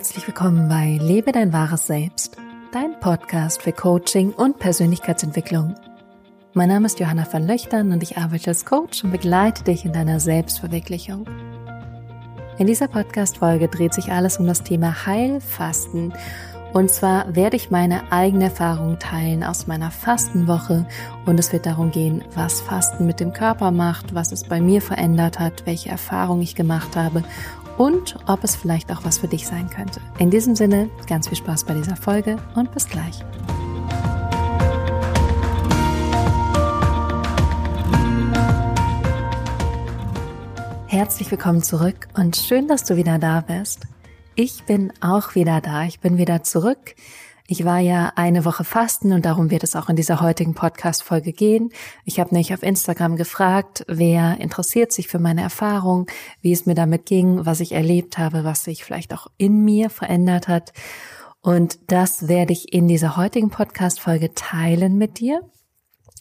Herzlich willkommen bei Lebe dein wahres Selbst, dein Podcast für Coaching und Persönlichkeitsentwicklung. Mein Name ist Johanna van Löchtern und ich arbeite als Coach und begleite dich in deiner Selbstverwirklichung. In dieser Podcast-Folge dreht sich alles um das Thema Heilfasten. Und zwar werde ich meine eigene Erfahrung teilen aus meiner Fastenwoche und es wird darum gehen, was Fasten mit dem Körper macht, was es bei mir verändert hat, welche Erfahrungen ich gemacht habe und ob es vielleicht auch was für dich sein könnte. In diesem Sinne, ganz viel Spaß bei dieser Folge und bis gleich. Herzlich willkommen zurück und schön, dass du wieder da bist. Ich bin auch wieder da. Ich bin wieder zurück ich war ja eine Woche fasten und darum wird es auch in dieser heutigen Podcast-Folge gehen. Ich habe nämlich auf Instagram gefragt, wer interessiert sich für meine Erfahrung, wie es mir damit ging, was ich erlebt habe, was sich vielleicht auch in mir verändert hat. Und das werde ich in dieser heutigen Podcast-Folge teilen mit dir.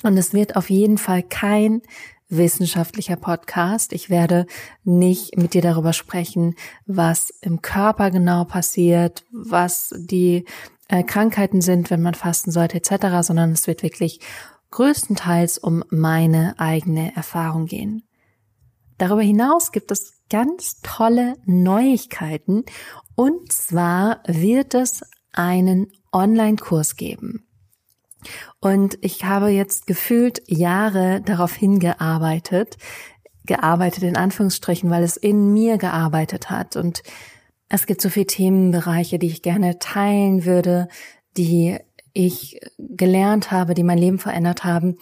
Und es wird auf jeden Fall kein wissenschaftlicher Podcast. Ich werde nicht mit dir darüber sprechen, was im Körper genau passiert, was die äh, Krankheiten sind, wenn man fasten sollte etc., sondern es wird wirklich größtenteils um meine eigene Erfahrung gehen. Darüber hinaus gibt es ganz tolle Neuigkeiten und zwar wird es einen Online-Kurs geben. Und ich habe jetzt gefühlt Jahre darauf hingearbeitet, gearbeitet in Anführungsstrichen, weil es in mir gearbeitet hat und es gibt so viele Themenbereiche, die ich gerne teilen würde, die ich gelernt habe, die mein Leben verändert haben.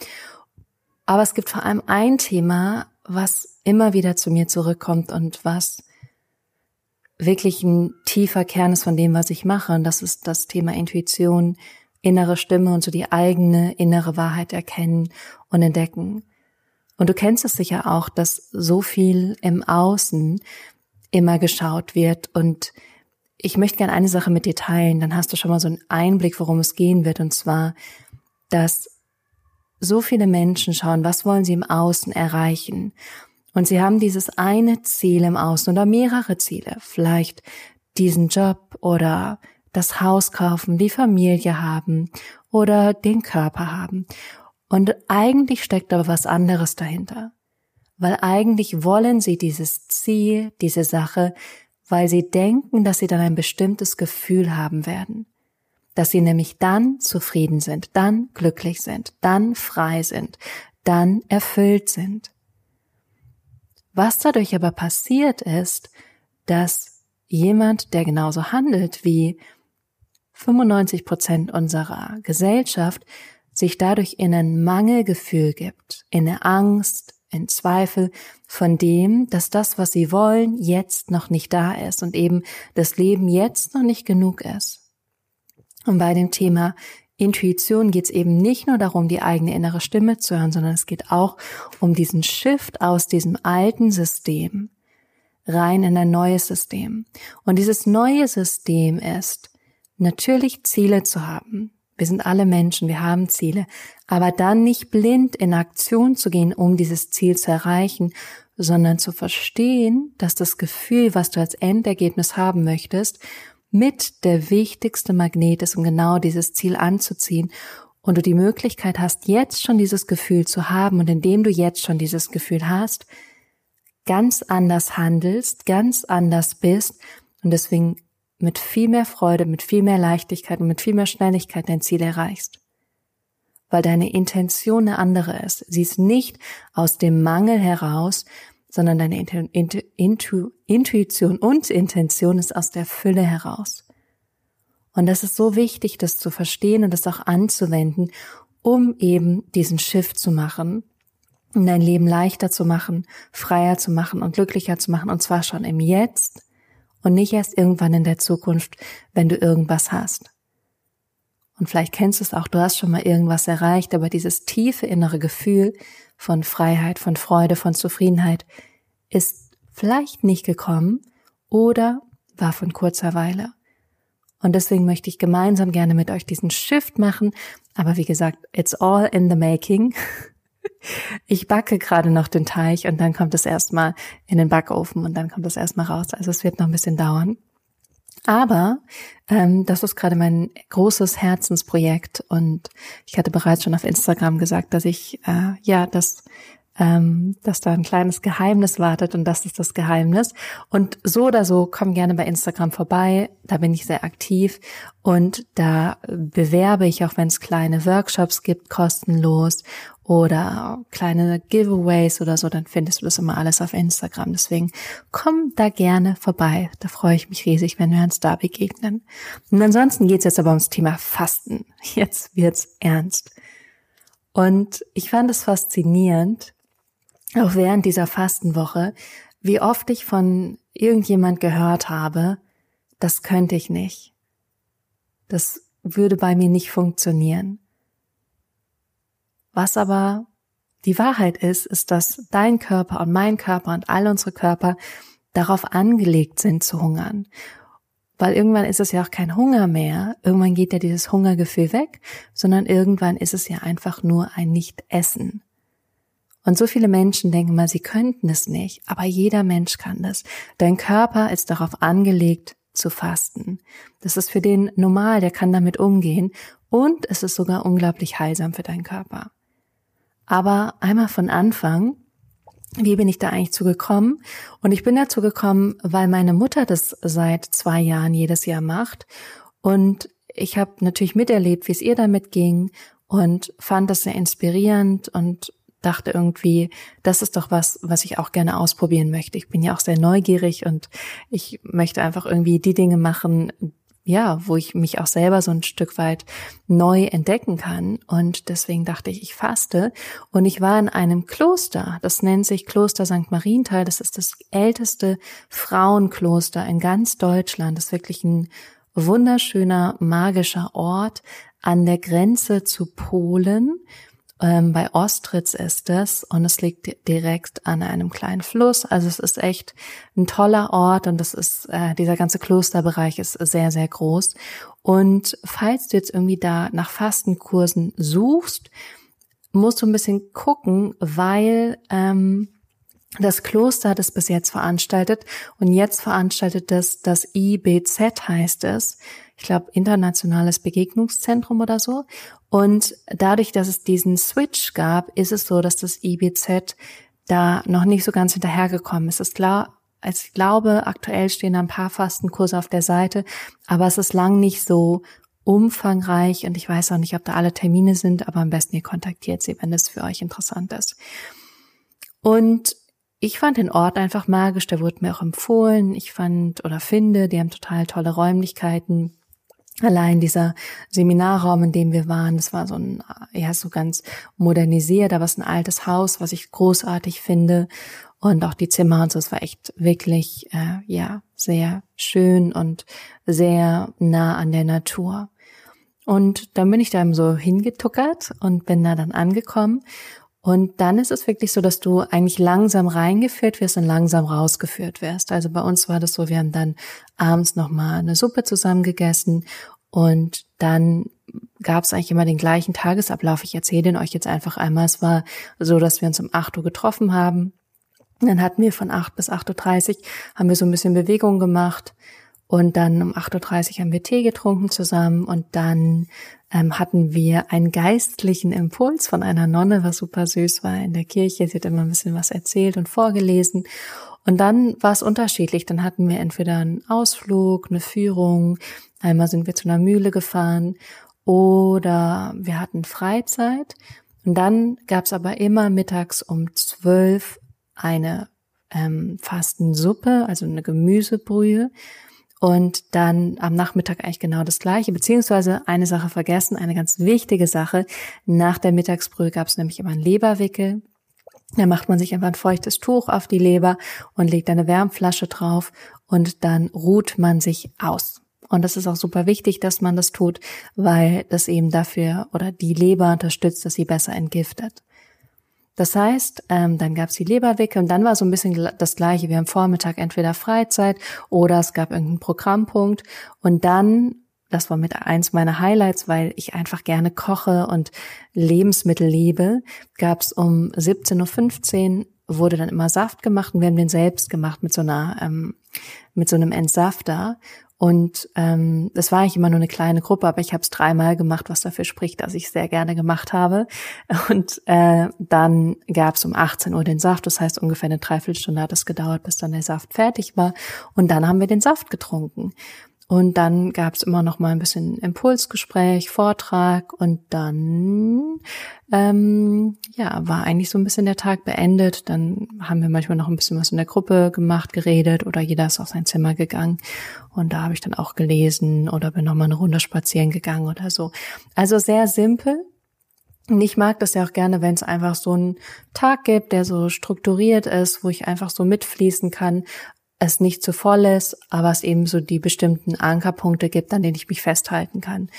Aber es gibt vor allem ein Thema, was immer wieder zu mir zurückkommt und was wirklich ein tiefer Kern ist von dem, was ich mache. Und das ist das Thema Intuition, innere Stimme und so die eigene innere Wahrheit erkennen und entdecken. Und du kennst es sicher auch, dass so viel im Außen immer geschaut wird. Und ich möchte gerne eine Sache mit dir teilen, dann hast du schon mal so einen Einblick, worum es gehen wird. Und zwar, dass so viele Menschen schauen, was wollen sie im Außen erreichen. Und sie haben dieses eine Ziel im Außen oder mehrere Ziele. Vielleicht diesen Job oder das Haus kaufen, die Familie haben oder den Körper haben. Und eigentlich steckt aber was anderes dahinter weil eigentlich wollen sie dieses Ziel, diese Sache, weil sie denken, dass sie dann ein bestimmtes Gefühl haben werden, dass sie nämlich dann zufrieden sind, dann glücklich sind, dann frei sind, dann erfüllt sind. Was dadurch aber passiert ist, dass jemand, der genauso handelt wie 95 Prozent unserer Gesellschaft, sich dadurch in ein Mangelgefühl gibt, in eine Angst, in Zweifel von dem, dass das, was sie wollen, jetzt noch nicht da ist und eben das Leben jetzt noch nicht genug ist. Und bei dem Thema Intuition geht es eben nicht nur darum, die eigene innere Stimme zu hören, sondern es geht auch um diesen Shift aus diesem alten System rein in ein neues System. Und dieses neue System ist, natürlich Ziele zu haben, wir sind alle Menschen, wir haben Ziele. Aber dann nicht blind in Aktion zu gehen, um dieses Ziel zu erreichen, sondern zu verstehen, dass das Gefühl, was du als Endergebnis haben möchtest, mit der wichtigste Magnet ist, um genau dieses Ziel anzuziehen und du die Möglichkeit hast, jetzt schon dieses Gefühl zu haben und indem du jetzt schon dieses Gefühl hast, ganz anders handelst, ganz anders bist und deswegen mit viel mehr Freude, mit viel mehr Leichtigkeit und mit viel mehr Schnelligkeit dein Ziel erreichst. Weil deine Intention eine andere ist. Sie ist nicht aus dem Mangel heraus, sondern deine Intu Intu Intuition und Intention ist aus der Fülle heraus. Und das ist so wichtig, das zu verstehen und das auch anzuwenden, um eben diesen Shift zu machen, um dein Leben leichter zu machen, freier zu machen und glücklicher zu machen, und zwar schon im Jetzt und nicht erst irgendwann in der Zukunft, wenn du irgendwas hast. Und vielleicht kennst du es auch, du hast schon mal irgendwas erreicht, aber dieses tiefe innere Gefühl von Freiheit, von Freude, von Zufriedenheit ist vielleicht nicht gekommen oder war von kurzer Weile. Und deswegen möchte ich gemeinsam gerne mit euch diesen Shift machen. Aber wie gesagt, it's all in the making. Ich backe gerade noch den Teig und dann kommt es erstmal in den Backofen und dann kommt es erstmal raus. Also es wird noch ein bisschen dauern. Aber ähm, das ist gerade mein großes Herzensprojekt und ich hatte bereits schon auf Instagram gesagt, dass ich äh, ja das ähm, dass da ein kleines Geheimnis wartet und das ist das Geheimnis. Und so oder so, komm gerne bei Instagram vorbei, da bin ich sehr aktiv und da bewerbe ich, auch wenn es kleine Workshops gibt, kostenlos oder kleine Giveaways oder so, dann findest du das immer alles auf Instagram. Deswegen komm da gerne vorbei. Da freue ich mich riesig, wenn wir uns da begegnen. Und ansonsten geht's jetzt aber ums Thema Fasten. Jetzt wird's ernst. Und ich fand es faszinierend, auch während dieser Fastenwoche, wie oft ich von irgendjemand gehört habe, das könnte ich nicht. Das würde bei mir nicht funktionieren. Was aber die Wahrheit ist, ist, dass dein Körper und mein Körper und all unsere Körper darauf angelegt sind zu hungern. Weil irgendwann ist es ja auch kein Hunger mehr, irgendwann geht ja dieses Hungergefühl weg, sondern irgendwann ist es ja einfach nur ein Nicht-Essen. Und so viele Menschen denken mal, sie könnten es nicht, aber jeder Mensch kann das. Dein Körper ist darauf angelegt zu fasten. Das ist für den normal, der kann damit umgehen und es ist sogar unglaublich heilsam für deinen Körper. Aber einmal von Anfang, wie bin ich da eigentlich zugekommen? Und ich bin dazu gekommen, weil meine Mutter das seit zwei Jahren jedes Jahr macht. Und ich habe natürlich miterlebt, wie es ihr damit ging und fand das sehr inspirierend und dachte irgendwie, das ist doch was, was ich auch gerne ausprobieren möchte. Ich bin ja auch sehr neugierig und ich möchte einfach irgendwie die Dinge machen, ja, wo ich mich auch selber so ein Stück weit neu entdecken kann. Und deswegen dachte ich, ich faste. Und ich war in einem Kloster. Das nennt sich Kloster St. Marienthal. Das ist das älteste Frauenkloster in ganz Deutschland. Das ist wirklich ein wunderschöner, magischer Ort an der Grenze zu Polen ähm, bei Ostritz ist es und es liegt direkt an einem kleinen Fluss. Also es ist echt ein toller Ort und das ist, äh, dieser ganze Klosterbereich ist sehr, sehr groß. Und falls du jetzt irgendwie da nach Fastenkursen suchst, musst du ein bisschen gucken, weil ähm, das Kloster hat es bis jetzt veranstaltet und jetzt veranstaltet es das IBZ heißt es. Ich glaube, Internationales Begegnungszentrum oder so. Und dadurch, dass es diesen Switch gab, ist es so, dass das IBZ da noch nicht so ganz hinterhergekommen ist. Es ist klar, also ich glaube, aktuell stehen ein paar Fastenkurse auf der Seite, aber es ist lang nicht so umfangreich und ich weiß auch nicht, ob da alle Termine sind, aber am besten ihr kontaktiert sie, wenn es für euch interessant ist. Und ich fand den Ort einfach magisch, der wurde mir auch empfohlen. Ich fand oder finde, die haben total tolle Räumlichkeiten. Allein dieser Seminarraum, in dem wir waren, das war so ein, ja, so ganz modernisiert, aber es ist ein altes Haus, was ich großartig finde. Und auch die Zimmer und so, es war echt wirklich, äh, ja, sehr schön und sehr nah an der Natur. Und dann bin ich da eben so hingetuckert und bin da dann angekommen. Und dann ist es wirklich so, dass du eigentlich langsam reingeführt wirst und langsam rausgeführt wirst. Also bei uns war das so, wir haben dann abends nochmal eine Suppe zusammen gegessen und dann gab es eigentlich immer den gleichen Tagesablauf. Ich erzähle den euch jetzt einfach einmal. Es war so, dass wir uns um 8 Uhr getroffen haben. Dann hatten wir von 8 bis 8.30 Uhr, haben wir so ein bisschen Bewegung gemacht. Und dann um 8.30 Uhr haben wir Tee getrunken zusammen und dann ähm, hatten wir einen geistlichen Impuls von einer Nonne, was super süß war in der Kirche. Sie hat immer ein bisschen was erzählt und vorgelesen. Und dann war es unterschiedlich. Dann hatten wir entweder einen Ausflug, eine Führung, Einmal sind wir zu einer Mühle gefahren oder wir hatten Freizeit. Und dann gab es aber immer mittags um zwölf eine ähm, Fastensuppe, also eine Gemüsebrühe. Und dann am Nachmittag eigentlich genau das gleiche, beziehungsweise eine Sache vergessen, eine ganz wichtige Sache. Nach der Mittagsbrühe gab es nämlich immer einen Leberwickel. Da macht man sich einfach ein feuchtes Tuch auf die Leber und legt eine Wärmflasche drauf und dann ruht man sich aus. Und das ist auch super wichtig, dass man das tut, weil das eben dafür oder die Leber unterstützt, dass sie besser entgiftet. Das heißt, ähm, dann gab's die Leberwicke und dann war so ein bisschen das Gleiche. Wir haben Vormittag entweder Freizeit oder es gab irgendeinen Programmpunkt und dann, das war mit eins meiner Highlights, weil ich einfach gerne koche und Lebensmittel liebe, gab's um 17.15 Uhr wurde dann immer Saft gemacht und wir haben den selbst gemacht mit so einer ähm, mit so einem Entsafter Und ähm, das war eigentlich immer nur eine kleine Gruppe, aber ich habe es dreimal gemacht, was dafür spricht, dass ich sehr gerne gemacht habe. Und äh, dann gab es um 18 Uhr den Saft, das heißt ungefähr eine Dreiviertelstunde hat es gedauert, bis dann der Saft fertig war. Und dann haben wir den Saft getrunken. Und dann gab es immer noch mal ein bisschen Impulsgespräch, Vortrag und dann ähm, ja war eigentlich so ein bisschen der Tag beendet. Dann haben wir manchmal noch ein bisschen was in der Gruppe gemacht, geredet oder jeder ist auf sein Zimmer gegangen und da habe ich dann auch gelesen oder bin noch mal eine Runde spazieren gegangen oder so. Also sehr simpel. Und ich mag das ja auch gerne, wenn es einfach so einen Tag gibt, der so strukturiert ist, wo ich einfach so mitfließen kann, es nicht zu voll ist, aber es eben so die bestimmten Ankerpunkte gibt, an denen ich mich festhalten kann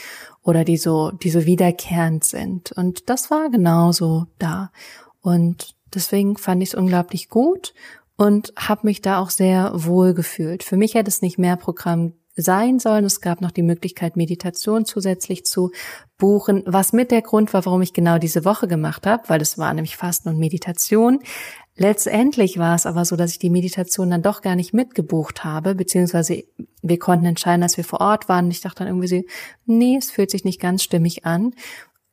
oder die so, die so wiederkehrend sind. Und das war genauso da. Und deswegen fand ich es unglaublich gut und habe mich da auch sehr wohl gefühlt. Für mich hätte es nicht mehr Programm sein sollen. Es gab noch die Möglichkeit, Meditation zusätzlich zu buchen, was mit der Grund war, warum ich genau diese Woche gemacht habe, weil es war nämlich Fasten und Meditation. Letztendlich war es aber so, dass ich die Meditation dann doch gar nicht mitgebucht habe, beziehungsweise wir konnten entscheiden, dass wir vor Ort waren. Ich dachte dann irgendwie so, nee, es fühlt sich nicht ganz stimmig an,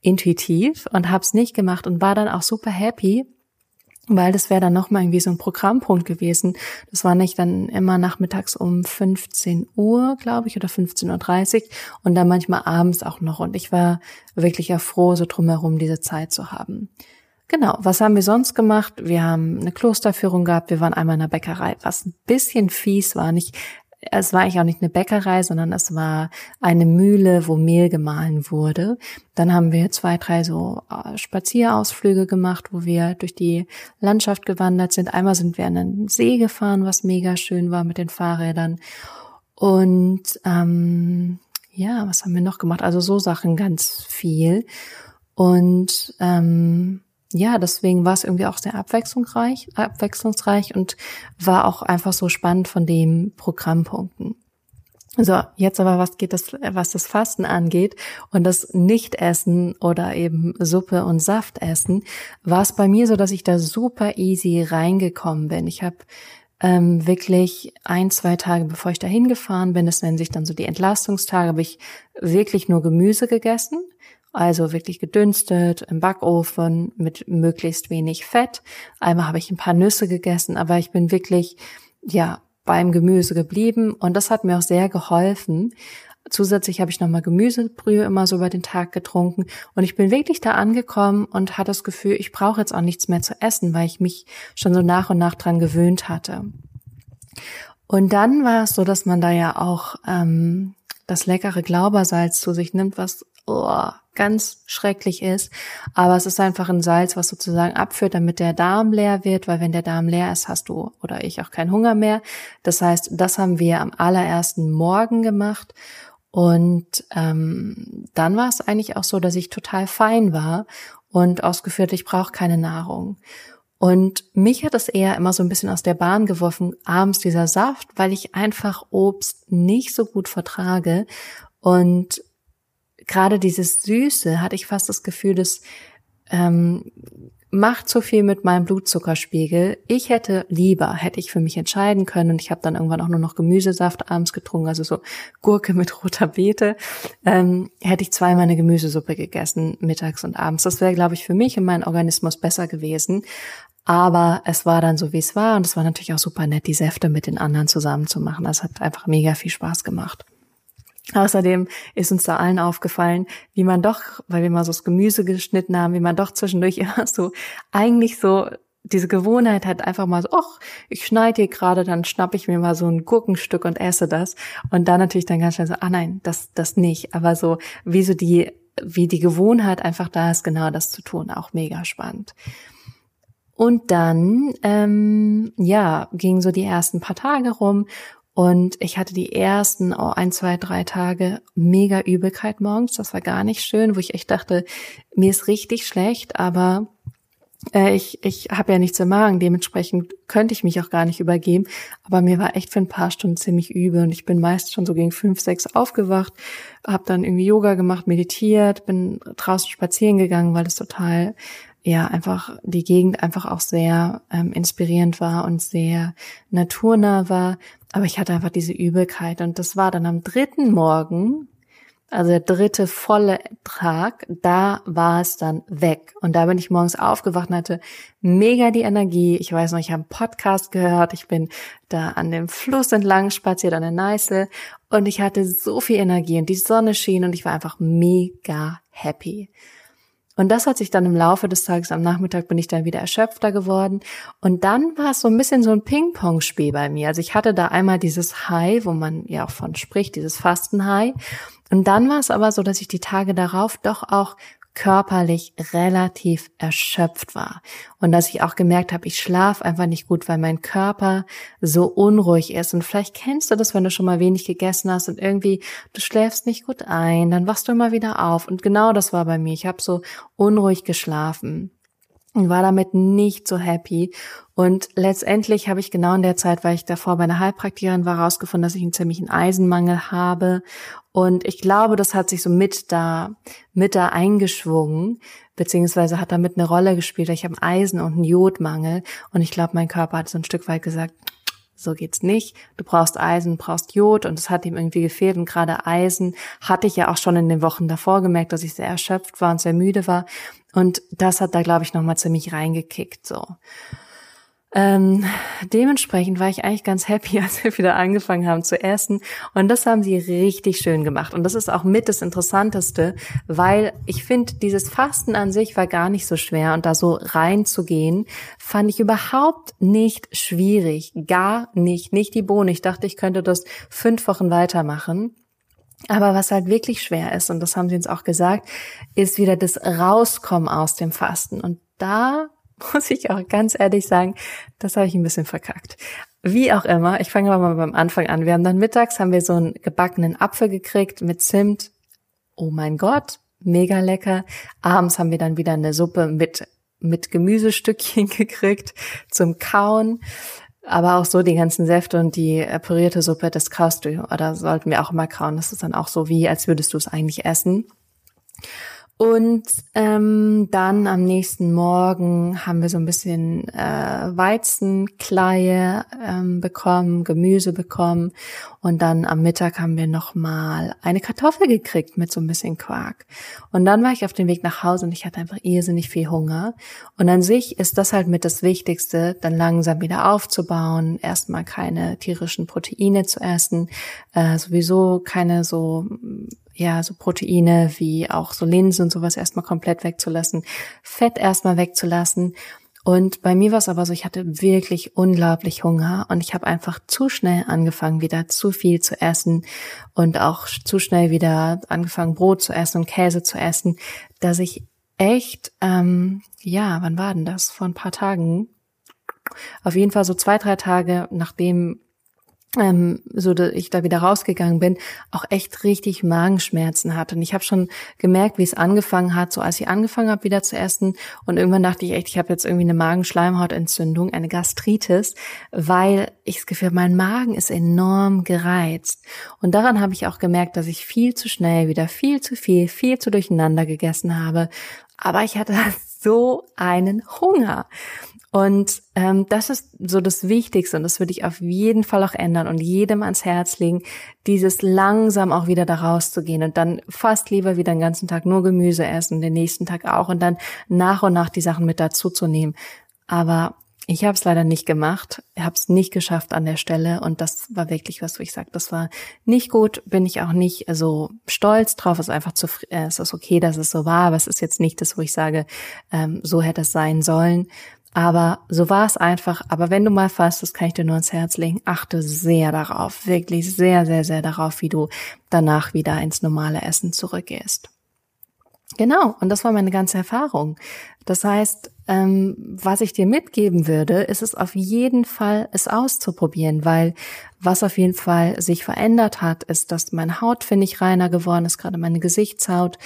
intuitiv und habe es nicht gemacht und war dann auch super happy, weil das wäre dann nochmal irgendwie so ein Programmpunkt gewesen. Das war nicht dann immer nachmittags um 15 Uhr, glaube ich, oder 15.30 Uhr und dann manchmal abends auch noch. Und ich war wirklich ja froh, so drumherum diese Zeit zu haben. Genau, was haben wir sonst gemacht? Wir haben eine Klosterführung gehabt, wir waren einmal in der Bäckerei, was ein bisschen fies war. Nicht, es war eigentlich auch nicht eine Bäckerei, sondern es war eine Mühle, wo Mehl gemahlen wurde. Dann haben wir zwei, drei so äh, Spazierausflüge gemacht, wo wir durch die Landschaft gewandert sind. Einmal sind wir an einen See gefahren, was mega schön war mit den Fahrrädern. Und ähm, ja, was haben wir noch gemacht? Also so Sachen ganz viel. Und ähm, ja, deswegen war es irgendwie auch sehr abwechslungsreich, abwechslungsreich und war auch einfach so spannend von den Programmpunkten. So, jetzt aber was geht das, was das Fasten angeht und das Nichtessen oder eben Suppe und Saft essen, war es bei mir so, dass ich da super easy reingekommen bin. Ich habe ähm, wirklich ein, zwei Tage, bevor ich da hingefahren bin, das nennen sich dann so die Entlastungstage, habe ich wirklich nur Gemüse gegessen also wirklich gedünstet im Backofen mit möglichst wenig Fett. Einmal habe ich ein paar Nüsse gegessen, aber ich bin wirklich, ja, beim Gemüse geblieben und das hat mir auch sehr geholfen. Zusätzlich habe ich nochmal Gemüsebrühe immer so über den Tag getrunken und ich bin wirklich da angekommen und hatte das Gefühl, ich brauche jetzt auch nichts mehr zu essen, weil ich mich schon so nach und nach dran gewöhnt hatte. Und dann war es so, dass man da ja auch ähm, das leckere Glaubersalz zu sich nimmt, was oh, ganz schrecklich ist. Aber es ist einfach ein Salz, was sozusagen abführt, damit der Darm leer wird, weil wenn der Darm leer ist, hast du oder ich auch keinen Hunger mehr. Das heißt, das haben wir am allerersten Morgen gemacht. Und ähm, dann war es eigentlich auch so, dass ich total fein war und ausgeführt, ich brauche keine Nahrung. Und mich hat es eher immer so ein bisschen aus der Bahn geworfen, abends dieser Saft, weil ich einfach Obst nicht so gut vertrage und gerade dieses Süße hatte ich fast das Gefühl, das ähm, macht so viel mit meinem Blutzuckerspiegel. Ich hätte lieber, hätte ich für mich entscheiden können und ich habe dann irgendwann auch nur noch Gemüsesaft abends getrunken, also so Gurke mit roter Beete, ähm, hätte ich zweimal eine Gemüsesuppe gegessen, mittags und abends. Das wäre, glaube ich, für mich und meinen Organismus besser gewesen. Aber es war dann so, wie es war und es war natürlich auch super nett, die Säfte mit den anderen zusammen zu machen. Das hat einfach mega viel Spaß gemacht. Außerdem ist uns da allen aufgefallen, wie man doch, weil wir mal so das Gemüse geschnitten haben, wie man doch zwischendurch immer so eigentlich so diese Gewohnheit hat, einfach mal so, ach, ich schneide hier gerade, dann schnapp ich mir mal so ein Gurkenstück und esse das. Und dann natürlich dann ganz schnell so, ah nein, das, das nicht. Aber so, wie so die, wie die Gewohnheit einfach da ist, genau das zu tun, auch mega spannend. Und dann, ähm, ja, gingen so die ersten paar Tage rum und ich hatte die ersten oh, ein, zwei, drei Tage mega Übelkeit morgens. Das war gar nicht schön, wo ich echt dachte, mir ist richtig schlecht, aber äh, ich, ich habe ja nichts im Magen, dementsprechend könnte ich mich auch gar nicht übergeben. Aber mir war echt für ein paar Stunden ziemlich übel und ich bin meist schon so gegen fünf, sechs aufgewacht, habe dann irgendwie Yoga gemacht, meditiert, bin draußen spazieren gegangen, weil es total ja einfach die Gegend einfach auch sehr ähm, inspirierend war und sehr naturnah war. Aber ich hatte einfach diese Übelkeit und das war dann am dritten Morgen, also der dritte volle Tag, da war es dann weg. Und da bin ich morgens aufgewacht und hatte mega die Energie. Ich weiß noch, ich habe einen Podcast gehört, ich bin da an dem Fluss entlang spaziert, an der Neiße und ich hatte so viel Energie und die Sonne schien und ich war einfach mega happy. Und das hat sich dann im Laufe des Tages am Nachmittag bin ich dann wieder erschöpfter geworden. Und dann war es so ein bisschen so ein Ping-Pong-Spiel bei mir. Also ich hatte da einmal dieses High, wo man ja auch von spricht, dieses Fasten-High. Und dann war es aber so, dass ich die Tage darauf doch auch körperlich relativ erschöpft war. Und dass ich auch gemerkt habe, ich schlafe einfach nicht gut, weil mein Körper so unruhig ist. Und vielleicht kennst du das, wenn du schon mal wenig gegessen hast und irgendwie du schläfst nicht gut ein, dann wachst du immer wieder auf. Und genau das war bei mir. Ich habe so unruhig geschlafen und war damit nicht so happy. Und letztendlich habe ich genau in der Zeit, weil ich davor bei einer Heilpraktikerin war, herausgefunden, dass ich einen ziemlichen Eisenmangel habe. Und ich glaube, das hat sich so mit da, mit da eingeschwungen, beziehungsweise hat damit eine Rolle gespielt. Ich habe einen Eisen- und einen Jodmangel. Und ich glaube, mein Körper hat so ein Stück weit gesagt, so geht's nicht. Du brauchst Eisen, brauchst Jod und es hat ihm irgendwie gefehlt. Und gerade Eisen hatte ich ja auch schon in den Wochen davor gemerkt, dass ich sehr erschöpft war und sehr müde war. Und das hat da, glaube ich, nochmal ziemlich reingekickt, so. Ähm, dementsprechend war ich eigentlich ganz happy, als wir wieder angefangen haben zu essen. Und das haben sie richtig schön gemacht. Und das ist auch mit das Interessanteste, weil ich finde, dieses Fasten an sich war gar nicht so schwer. Und da so reinzugehen, fand ich überhaupt nicht schwierig. Gar nicht. Nicht die Bohne. Ich dachte, ich könnte das fünf Wochen weitermachen. Aber was halt wirklich schwer ist, und das haben sie uns auch gesagt, ist wieder das Rauskommen aus dem Fasten. Und da muss ich auch ganz ehrlich sagen, das habe ich ein bisschen verkackt. Wie auch immer, ich fange mal beim Anfang an. Wir haben dann mittags haben wir so einen gebackenen Apfel gekriegt mit Zimt. Oh mein Gott, mega lecker. Abends haben wir dann wieder eine Suppe mit mit Gemüsestückchen gekriegt zum Kauen. Aber auch so die ganzen Säfte und die pürierte Suppe, das kaust du oder sollten wir auch immer kauen. Das ist dann auch so wie, als würdest du es eigentlich essen. Und ähm, dann am nächsten Morgen haben wir so ein bisschen äh, Weizenkleie ähm, bekommen, Gemüse bekommen. Und dann am Mittag haben wir nochmal eine Kartoffel gekriegt mit so ein bisschen Quark. Und dann war ich auf dem Weg nach Hause und ich hatte einfach irrsinnig viel Hunger. Und an sich ist das halt mit das Wichtigste, dann langsam wieder aufzubauen, erstmal keine tierischen Proteine zu essen, äh, sowieso keine so ja, so Proteine wie auch so Linsen und sowas erstmal komplett wegzulassen, Fett erstmal wegzulassen. Und bei mir war es aber so, ich hatte wirklich unglaublich Hunger und ich habe einfach zu schnell angefangen, wieder zu viel zu essen und auch zu schnell wieder angefangen, Brot zu essen und Käse zu essen, dass ich echt, ähm, ja, wann war denn das? Vor ein paar Tagen. Auf jeden Fall so zwei, drei Tage, nachdem ähm, so dass ich da wieder rausgegangen bin, auch echt richtig Magenschmerzen hatte. Und ich habe schon gemerkt, wie es angefangen hat, so als ich angefangen habe wieder zu essen. Und irgendwann dachte ich echt, ich habe jetzt irgendwie eine Magenschleimhautentzündung, eine Gastritis, weil ich das Gefühl, mein Magen ist enorm gereizt. Und daran habe ich auch gemerkt, dass ich viel zu schnell wieder viel zu viel, viel zu durcheinander gegessen habe. Aber ich hatte so einen Hunger. Und ähm, das ist so das Wichtigste und das würde ich auf jeden Fall auch ändern und jedem ans Herz legen, dieses langsam auch wieder da rauszugehen und dann fast lieber wieder den ganzen Tag nur Gemüse essen, den nächsten Tag auch und dann nach und nach die Sachen mit dazu zu nehmen. Aber ich habe es leider nicht gemacht, habe es nicht geschafft an der Stelle und das war wirklich was, wo ich sage, das war nicht gut, bin ich auch nicht so stolz drauf, es ist einfach zu, äh, es ist okay, dass es so war, aber es ist jetzt nicht das, wo ich sage, ähm, so hätte es sein sollen. Aber so war es einfach. Aber wenn du mal fastest, kann ich dir nur ins Herz legen, achte sehr darauf, wirklich sehr, sehr, sehr darauf, wie du danach wieder ins normale Essen zurückgehst. Genau, und das war meine ganze Erfahrung. Das heißt, ähm, was ich dir mitgeben würde, ist es auf jeden Fall, es auszuprobieren, weil was auf jeden Fall sich verändert hat, ist, dass meine Haut, finde ich, reiner geworden ist, gerade meine Gesichtshaut,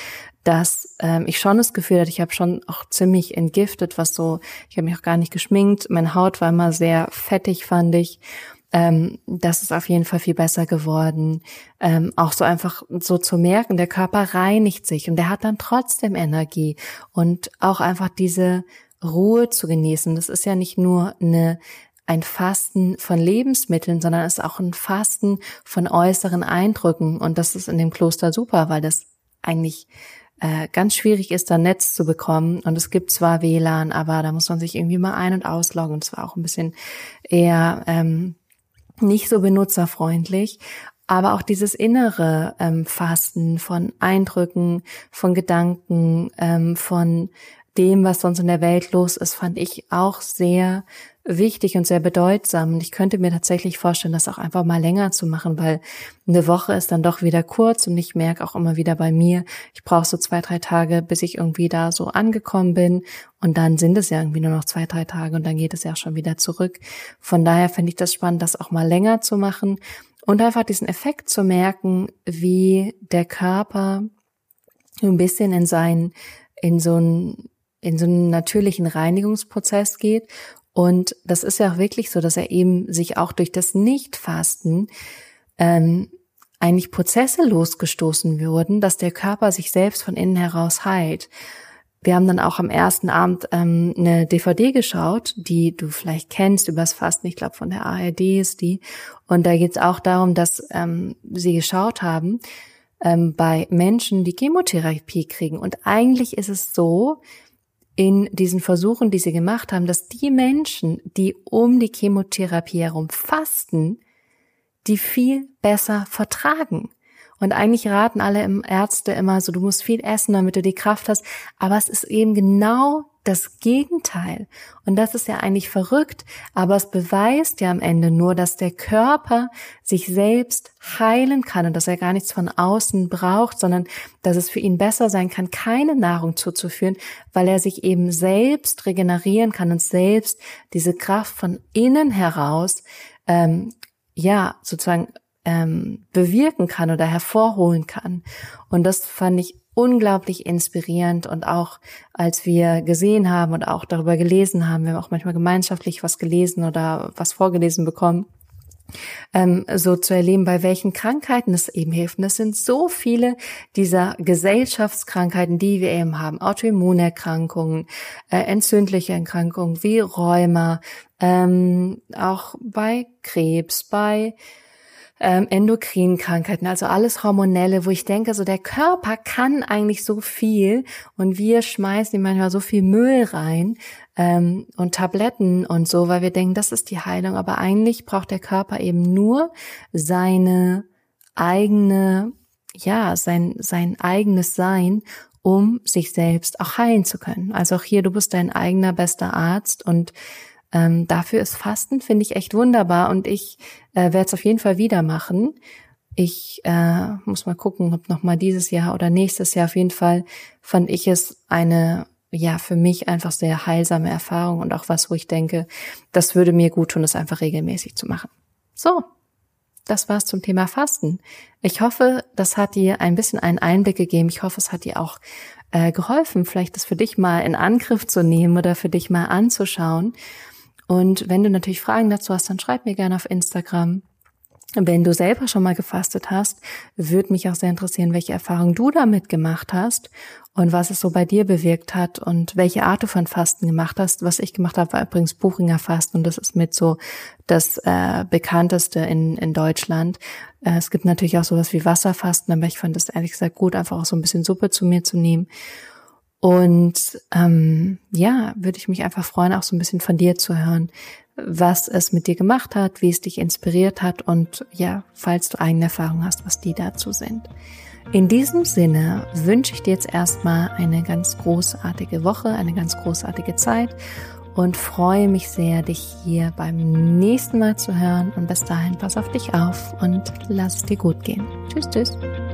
dass ähm, ich schon das Gefühl hatte, ich habe schon auch ziemlich entgiftet, was so, ich habe mich auch gar nicht geschminkt, meine Haut war immer sehr fettig, fand ich. Ähm, das ist auf jeden Fall viel besser geworden. Ähm, auch so einfach so zu merken, der Körper reinigt sich und der hat dann trotzdem Energie und auch einfach diese Ruhe zu genießen. Das ist ja nicht nur eine ein Fasten von Lebensmitteln, sondern es ist auch ein Fasten von äußeren Eindrücken. Und das ist in dem Kloster super, weil das eigentlich äh, ganz schwierig ist, da Netz zu bekommen. Und es gibt zwar WLAN, aber da muss man sich irgendwie mal ein- und ausloggen. Und es war auch ein bisschen eher ähm, nicht so benutzerfreundlich. Aber auch dieses innere ähm, Fasten von Eindrücken, von Gedanken, ähm, von dem, was sonst in der Welt los ist, fand ich auch sehr wichtig und sehr bedeutsam. Und ich könnte mir tatsächlich vorstellen, das auch einfach mal länger zu machen, weil eine Woche ist dann doch wieder kurz und ich merke auch immer wieder bei mir, ich brauche so zwei, drei Tage, bis ich irgendwie da so angekommen bin. Und dann sind es ja irgendwie nur noch zwei, drei Tage und dann geht es ja auch schon wieder zurück. Von daher finde ich das spannend, das auch mal länger zu machen und einfach diesen Effekt zu merken, wie der Körper ein bisschen in seinen, in so einen in so einen natürlichen Reinigungsprozess geht und das ist ja auch wirklich so, dass er eben sich auch durch das Nichtfasten ähm, eigentlich Prozesse losgestoßen wurden, dass der Körper sich selbst von innen heraus heilt. Wir haben dann auch am ersten Abend ähm, eine DVD geschaut, die du vielleicht kennst übers Fasten, ich glaube von der ARD ist die. Und da geht es auch darum, dass ähm, sie geschaut haben ähm, bei Menschen, die Chemotherapie kriegen. Und eigentlich ist es so, in diesen Versuchen, die sie gemacht haben, dass die Menschen, die um die Chemotherapie herum fasten, die viel besser vertragen. Und eigentlich raten alle Ärzte immer so, du musst viel essen, damit du die Kraft hast. Aber es ist eben genau das Gegenteil. Und das ist ja eigentlich verrückt, aber es beweist ja am Ende nur, dass der Körper sich selbst heilen kann und dass er gar nichts von außen braucht, sondern dass es für ihn besser sein kann, keine Nahrung zuzuführen, weil er sich eben selbst regenerieren kann und selbst diese Kraft von innen heraus, ähm, ja, sozusagen ähm, bewirken kann oder hervorholen kann. Und das fand ich unglaublich inspirierend und auch als wir gesehen haben und auch darüber gelesen haben, wir haben auch manchmal gemeinschaftlich was gelesen oder was vorgelesen bekommen, ähm, so zu erleben, bei welchen Krankheiten es eben hilft. Und das sind so viele dieser Gesellschaftskrankheiten, die wir eben haben. Autoimmunerkrankungen, äh, entzündliche Erkrankungen wie Rheuma, ähm, auch bei Krebs, bei ähm, Endokrinkrankheiten, also alles Hormonelle, wo ich denke, so der Körper kann eigentlich so viel und wir schmeißen ihm manchmal so viel Müll rein ähm, und Tabletten und so, weil wir denken, das ist die Heilung. Aber eigentlich braucht der Körper eben nur seine eigene, ja, sein, sein eigenes Sein, um sich selbst auch heilen zu können. Also auch hier, du bist dein eigener bester Arzt und ähm, dafür ist Fasten, finde ich, echt wunderbar und ich äh, werde es auf jeden Fall wieder machen. Ich äh, muss mal gucken, ob noch mal dieses Jahr oder nächstes Jahr auf jeden Fall fand ich es eine ja für mich einfach sehr heilsame Erfahrung und auch was, wo ich denke, das würde mir gut tun, das einfach regelmäßig zu machen. So, das war's zum Thema Fasten. Ich hoffe, das hat dir ein bisschen einen Einblick gegeben. Ich hoffe, es hat dir auch äh, geholfen, vielleicht das für dich mal in Angriff zu nehmen oder für dich mal anzuschauen. Und wenn du natürlich Fragen dazu hast, dann schreib mir gerne auf Instagram. Wenn du selber schon mal gefastet hast, würde mich auch sehr interessieren, welche Erfahrungen du damit gemacht hast und was es so bei dir bewirkt hat und welche Art du von Fasten gemacht hast. Was ich gemacht habe, war übrigens Buchinger Fasten und das ist mit so das äh, bekannteste in, in Deutschland. Äh, es gibt natürlich auch sowas wie Wasserfasten, aber ich fand es ehrlich gesagt gut, einfach auch so ein bisschen Suppe zu mir zu nehmen. Und ähm, ja, würde ich mich einfach freuen, auch so ein bisschen von dir zu hören, was es mit dir gemacht hat, wie es dich inspiriert hat und ja, falls du eigene Erfahrungen hast, was die dazu sind. In diesem Sinne wünsche ich dir jetzt erstmal eine ganz großartige Woche, eine ganz großartige Zeit und freue mich sehr, dich hier beim nächsten Mal zu hören. Und bis dahin, pass auf dich auf und lass es dir gut gehen. Tschüss, tschüss.